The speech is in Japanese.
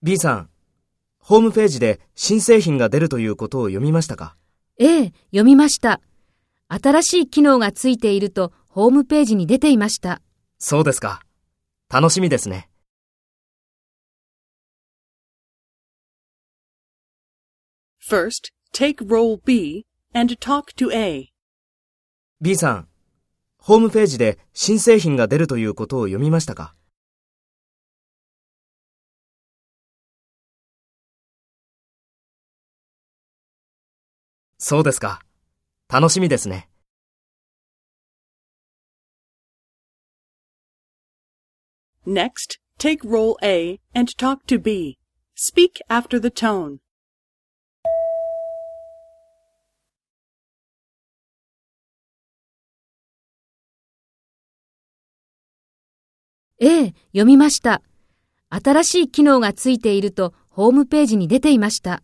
B さん、ホームページで新製品が出るということを読みましたか？ええ、読みました。新しい機能がついているとホームページに出ていました。そうですか。楽しみですね。First, take role B and talk to A. B さん、ホームページで新製品が出るということを読みましたか？そうですか。楽しみですね。Next, take role A and talk to B. Speak after the tone. ええ、読みました。新しい機能がついているとホームページに出ていました。